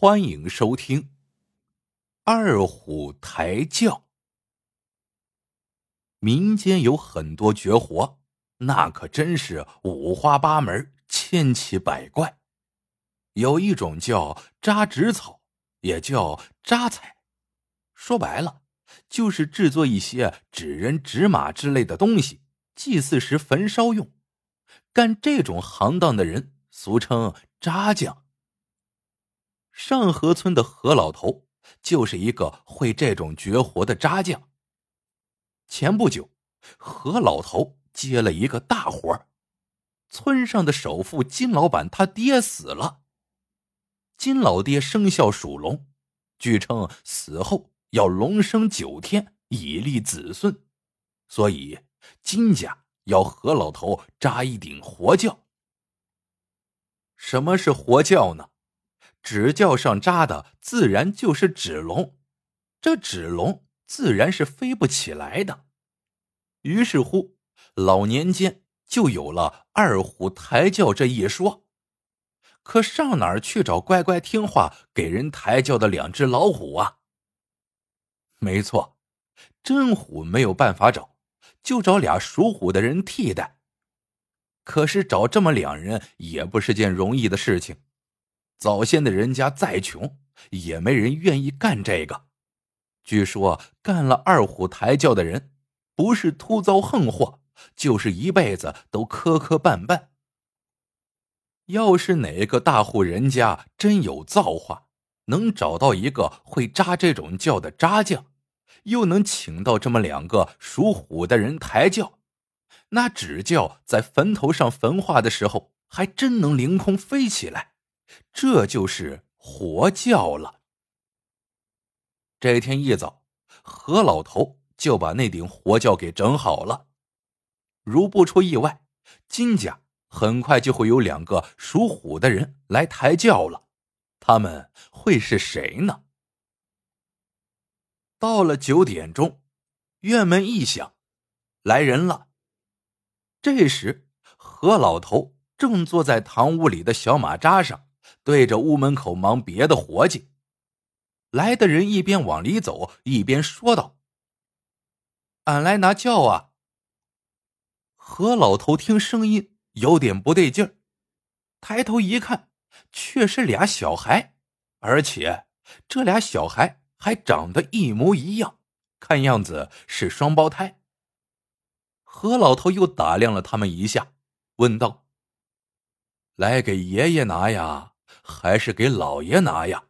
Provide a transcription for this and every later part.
欢迎收听二虎抬轿。民间有很多绝活，那可真是五花八门、千奇百怪。有一种叫扎纸草，也叫扎彩，说白了就是制作一些纸人、纸马之类的东西，祭祀时焚烧用。干这种行当的人，俗称扎匠。上河村的何老头就是一个会这种绝活的扎匠。前不久，何老头接了一个大活村上的首富金老板他爹死了。金老爹生肖属龙，据称死后要龙生九天以立子孙，所以金家要何老头扎一顶活轿。什么是活轿呢？纸轿上扎的自然就是纸龙，这纸龙自然是飞不起来的。于是乎，老年间就有了二虎抬轿这一说。可上哪儿去找乖乖听话、给人抬轿的两只老虎啊？没错，真虎没有办法找，就找俩属虎的人替代。可是找这么两人也不是件容易的事情。早先的人家再穷，也没人愿意干这个。据说干了二虎抬轿的人，不是突遭横祸，就是一辈子都磕磕绊绊。要是哪个大户人家真有造化，能找到一个会扎这种轿的扎匠，又能请到这么两个属虎的人抬轿，那纸轿在坟头上焚化的时候，还真能凌空飞起来。这就是活轿了。这天一早，何老头就把那顶活轿给整好了。如不出意外，金家很快就会有两个属虎的人来抬轿了。他们会是谁呢？到了九点钟，院门一响，来人了。这时，何老头正坐在堂屋里的小马扎上。对着屋门口忙别的活计，来的人一边往里走，一边说道：“俺来拿轿啊。”何老头听声音有点不对劲儿，抬头一看，却是俩小孩，而且这俩小孩还长得一模一样，看样子是双胞胎。何老头又打量了他们一下，问道：“来给爷爷拿呀？”还是给老爷拿呀！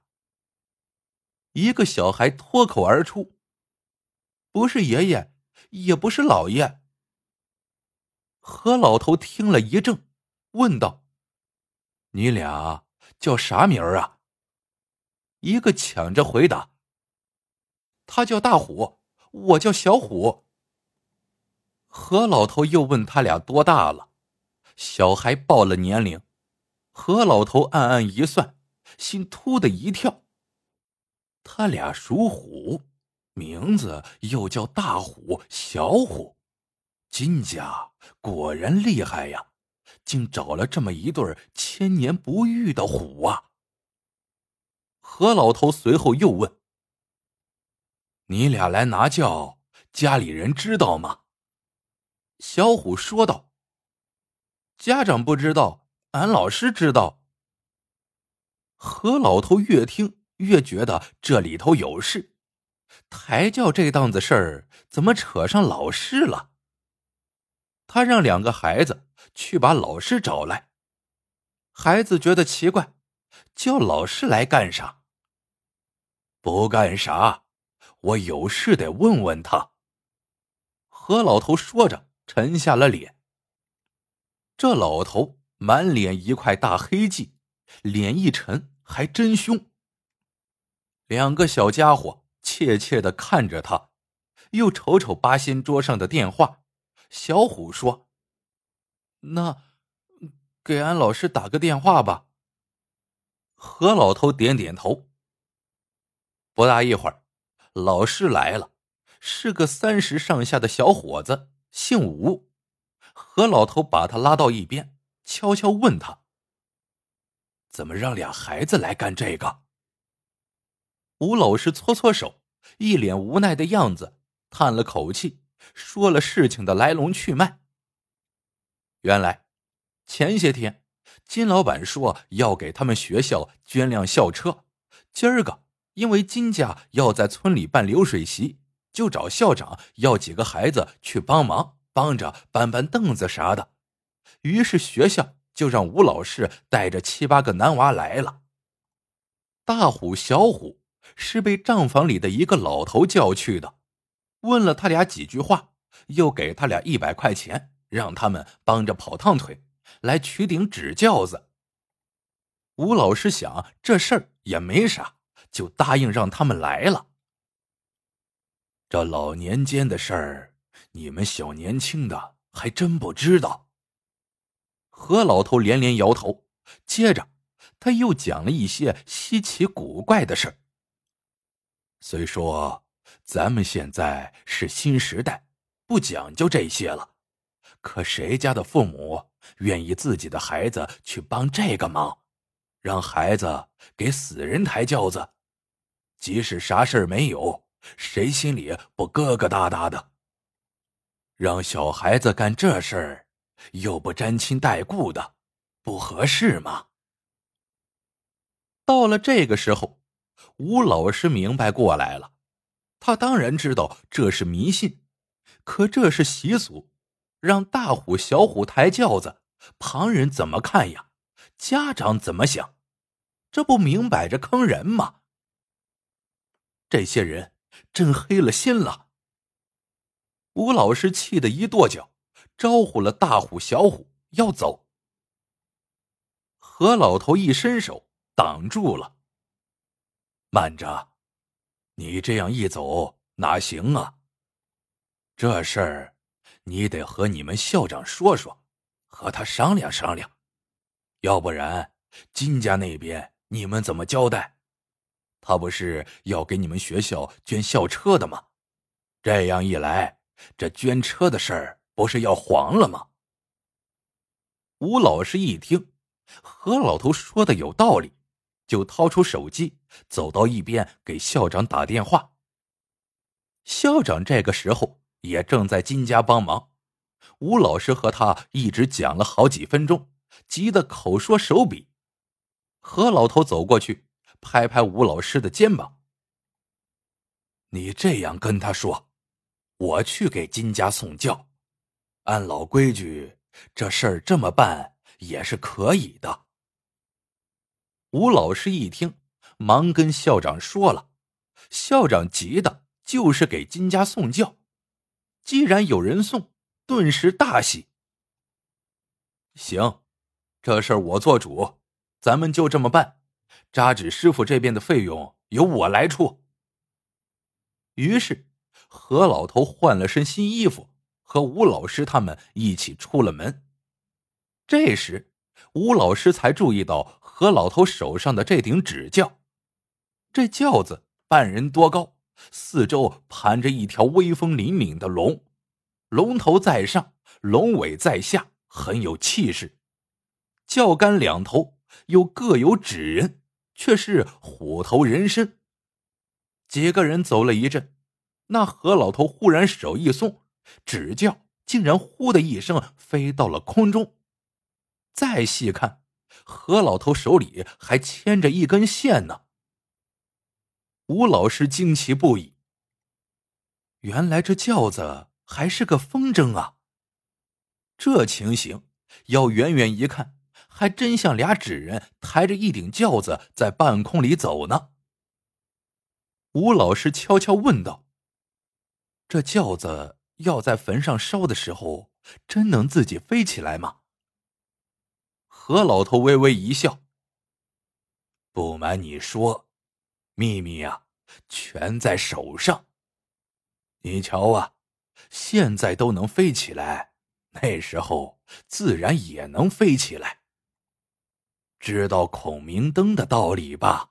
一个小孩脱口而出：“不是爷爷，也不是老爷。”何老头听了一怔，问道：“你俩叫啥名儿啊？”一个抢着回答：“他叫大虎，我叫小虎。”何老头又问他俩多大了，小孩报了年龄。何老头暗暗一算，心突的一跳。他俩属虎，名字又叫大虎、小虎，金家果然厉害呀，竟找了这么一对千年不遇的虎啊！何老头随后又问：“你俩来拿轿，家里人知道吗？”小虎说道：“家长不知道。”俺老师知道。何老头越听越觉得这里头有事，抬轿这档子事儿怎么扯上老师了？他让两个孩子去把老师找来。孩子觉得奇怪，叫老师来干啥？不干啥，我有事得问问他。何老头说着，沉下了脸。这老头。满脸一块大黑迹，脸一沉，还真凶。两个小家伙怯怯的看着他，又瞅瞅八仙桌上的电话。小虎说：“那，给俺老师打个电话吧。”何老头点点头。不大一会儿，老师来了，是个三十上下的小伙子，姓吴。何老头把他拉到一边。悄悄问他：“怎么让俩孩子来干这个？吴老师搓搓手，一脸无奈的样子，叹了口气，说了事情的来龙去脉。原来，前些天金老板说要给他们学校捐辆校车，今儿个因为金家要在村里办流水席，就找校长要几个孩子去帮忙，帮着搬搬凳子啥的。于是学校就让吴老师带着七八个男娃来了。大虎、小虎是被账房里的一个老头叫去的，问了他俩几句话，又给他俩一百块钱，让他们帮着跑趟腿，来取顶纸轿子。吴老师想这事儿也没啥，就答应让他们来了。这老年间的事儿，你们小年轻的还真不知道。何老头连连摇头，接着他又讲了一些稀奇古怪的事虽说咱们现在是新时代，不讲究这些了，可谁家的父母愿意自己的孩子去帮这个忙，让孩子给死人抬轿子？即使啥事儿没有，谁心里不疙疙瘩瘩的？让小孩子干这事儿。又不沾亲带故的，不合适吗？到了这个时候，吴老师明白过来了。他当然知道这是迷信，可这是习俗，让大虎、小虎抬轿子，旁人怎么看呀？家长怎么想？这不明摆着坑人吗？这些人真黑了心了。吴老师气得一跺脚。招呼了大虎、小虎要走，何老头一伸手挡住了。慢着，你这样一走哪行啊？这事儿你得和你们校长说说，和他商量商量，要不然金家那边你们怎么交代？他不是要给你们学校捐校车的吗？这样一来，这捐车的事儿。不是要黄了吗？吴老师一听何老头说的有道理，就掏出手机，走到一边给校长打电话。校长这个时候也正在金家帮忙，吴老师和他一直讲了好几分钟，急得口说手笔。何老头走过去，拍拍吴老师的肩膀：“你这样跟他说，我去给金家送教。”按老规矩，这事儿这么办也是可以的。吴老师一听，忙跟校长说了。校长急的就是给金家送轿，既然有人送，顿时大喜。行，这事儿我做主，咱们就这么办。扎纸师傅这边的费用由我来出。于是，何老头换了身新衣服。和吴老师他们一起出了门。这时，吴老师才注意到何老头手上的这顶纸轿。这轿子半人多高，四周盘着一条威风凛凛的龙，龙头在上，龙尾在下，很有气势。轿杆两头又各有纸人，却是虎头人身。几个人走了一阵，那何老头忽然手一松。纸轿竟然“呼”的一声飞到了空中，再细看，何老头手里还牵着一根线呢。吴老师惊奇不已。原来这轿子还是个风筝啊！这情形要远远一看，还真像俩纸人抬着一顶轿子在半空里走呢。吴老师悄悄问道：“这轿子？”要在坟上烧的时候，真能自己飞起来吗？何老头微微一笑。不瞒你说，秘密呀，全在手上。你瞧啊，现在都能飞起来，那时候自然也能飞起来。知道孔明灯的道理吧？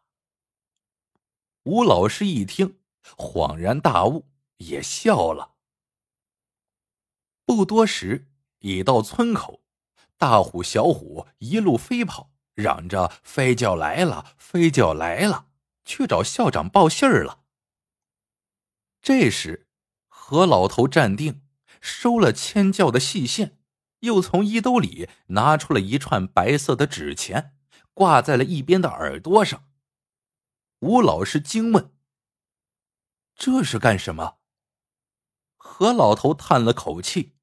吴老师一听，恍然大悟，也笑了。不多时，已到村口，大虎、小虎一路飞跑，嚷着“飞轿来了，飞轿来了”，去找校长报信儿了。这时，何老头站定，收了铅教的细线，又从衣兜里拿出了一串白色的纸钱，挂在了一边的耳朵上。吴老师惊问：“这是干什么？”何老头叹了口气：“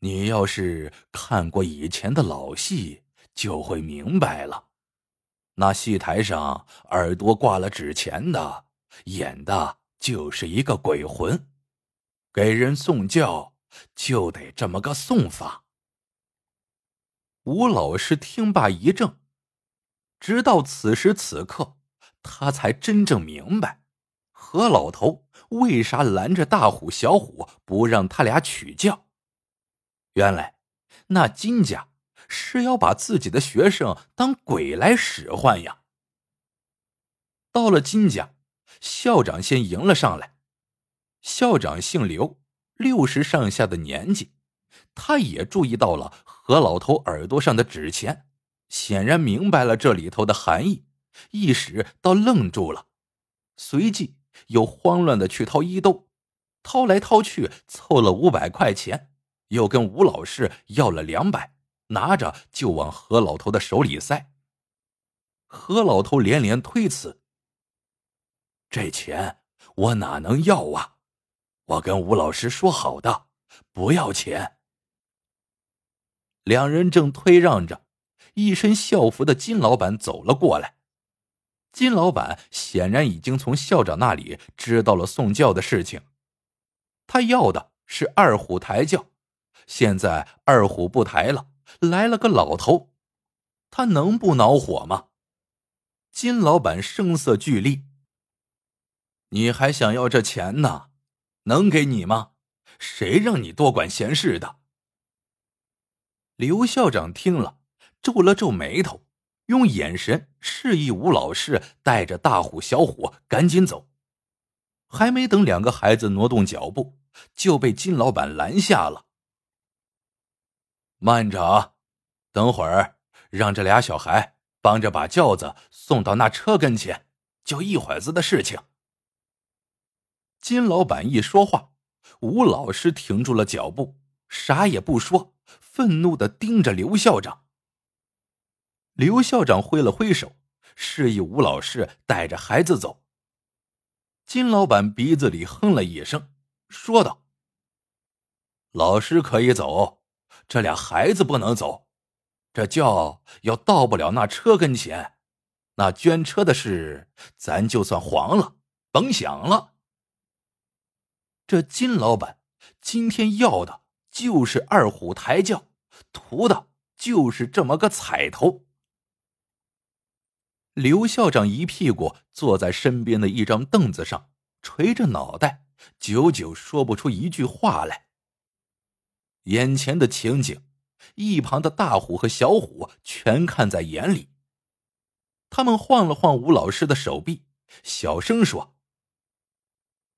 你要是看过以前的老戏，就会明白了。那戏台上耳朵挂了纸钱的，演的就是一个鬼魂，给人送教就得这么个送法。”吴老师听罢一怔，直到此时此刻，他才真正明白何老头。为啥拦着大虎、小虎不让他俩取教？原来那金家是要把自己的学生当鬼来使唤呀！到了金家，校长先迎了上来。校长姓刘，六十上下的年纪，他也注意到了何老头耳朵上的纸钱，显然明白了这里头的含义，一时倒愣住了，随即。又慌乱的去掏衣兜，掏来掏去，凑了五百块钱，又跟吴老师要了两百，拿着就往何老头的手里塞。何老头连连推辞：“这钱我哪能要啊？我跟吴老师说好的，不要钱。”两人正推让着，一身校服的金老板走了过来。金老板显然已经从校长那里知道了送教的事情，他要的是二虎抬轿，现在二虎不抬了，来了个老头，他能不恼火吗？金老板声色俱厉：“你还想要这钱呢？能给你吗？谁让你多管闲事的？”刘校长听了，皱了皱眉头。用眼神示意吴老师带着大虎、小虎赶紧走，还没等两个孩子挪动脚步，就被金老板拦下了。慢着啊，等会儿让这俩小孩帮着把轿子送到那车跟前，就一会子的事情。金老板一说话，吴老师停住了脚步，啥也不说，愤怒的盯着刘校长。刘校长挥了挥手，示意吴老师带着孩子走。金老板鼻子里哼了一声，说道：“老师可以走，这俩孩子不能走。这轿要到不了那车跟前，那捐车的事咱就算黄了，甭想了。这金老板今天要的就是二虎抬轿，图的就是这么个彩头。”刘校长一屁股坐在身边的一张凳子上，垂着脑袋，久久说不出一句话来。眼前的情景，一旁的大虎和小虎全看在眼里。他们晃了晃吴老师的手臂，小声说：“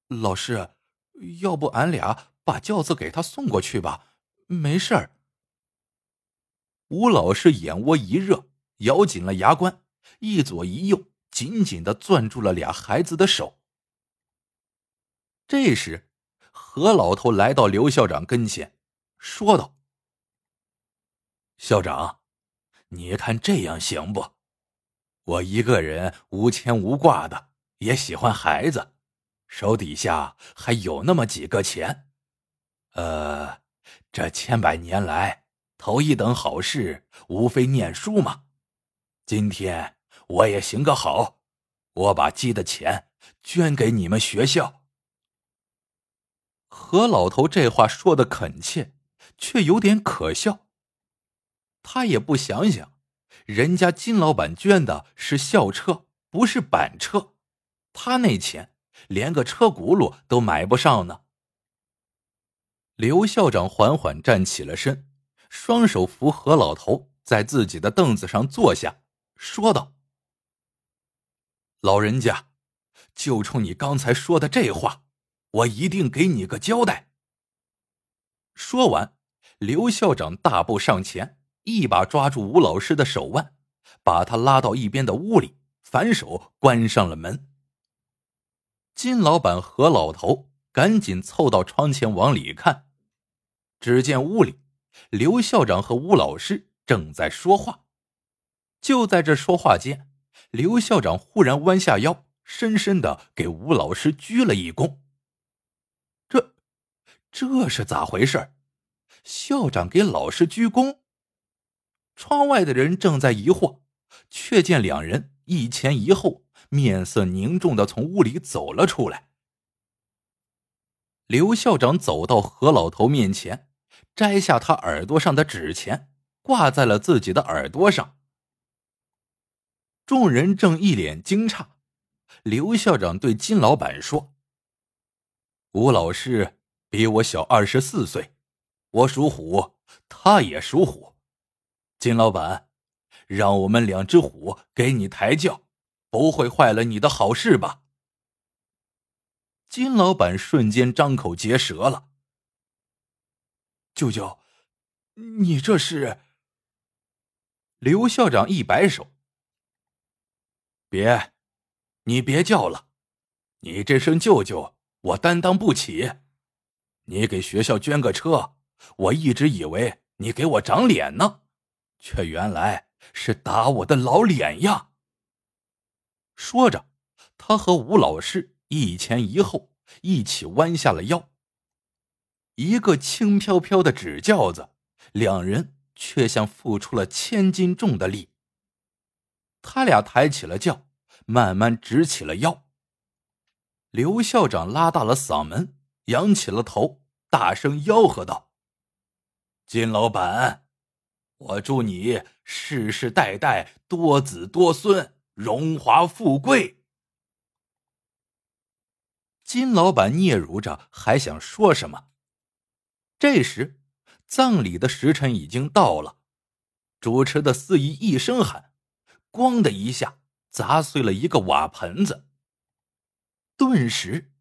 老师，要不俺俩把轿子给他送过去吧？没事儿。”吴老师眼窝一热，咬紧了牙关。一左一右，紧紧的攥住了俩孩子的手。这时，何老头来到刘校长跟前，说道：“校长，你看这样行不？我一个人无牵无挂的，也喜欢孩子，手底下还有那么几个钱。呃，这千百年来头一等好事，无非念书嘛。今天。”我也行个好，我把积的钱捐给你们学校。何老头这话说的恳切，却有点可笑。他也不想想，人家金老板捐的是校车，不是板车，他那钱连个车轱辘都买不上呢。刘校长缓缓站起了身，双手扶何老头在自己的凳子上坐下，说道。老人家，就冲你刚才说的这话，我一定给你个交代。说完，刘校长大步上前，一把抓住吴老师的手腕，把他拉到一边的屋里，反手关上了门。金老板和老头赶紧凑到窗前往里看，只见屋里刘校长和吴老师正在说话。就在这说话间，刘校长忽然弯下腰，深深的给吴老师鞠了一躬。这，这是咋回事？校长给老师鞠躬。窗外的人正在疑惑，却见两人一前一后。面色凝重的从屋里走了出来。刘校长走到何老头面前，摘下他耳朵上的纸钱，挂在了自己的耳朵上。众人正一脸惊诧，刘校长对金老板说：“吴老师比我小二十四岁，我属虎，他也属虎。金老板，让我们两只虎给你抬轿。”不会坏了你的好事吧？金老板瞬间张口结舌了。舅舅，你这是？刘校长一摆手：“别，你别叫了，你这声舅舅我担当不起。你给学校捐个车，我一直以为你给我长脸呢，却原来是打我的老脸呀！”说着，他和吴老师一前一后，一起弯下了腰。一个轻飘飘的纸轿子，两人却像付出了千斤重的力。他俩抬起了轿，慢慢直起了腰。刘校长拉大了嗓门，仰起了头，大声吆喝道：“金老板，我祝你世世代代多子多孙。”荣华富贵。金老板嗫嚅着，还想说什么。这时，葬礼的时辰已经到了，主持的司仪一声喊，“咣”的一下砸碎了一个瓦盆子，顿时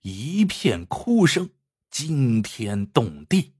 一片哭声惊天动地。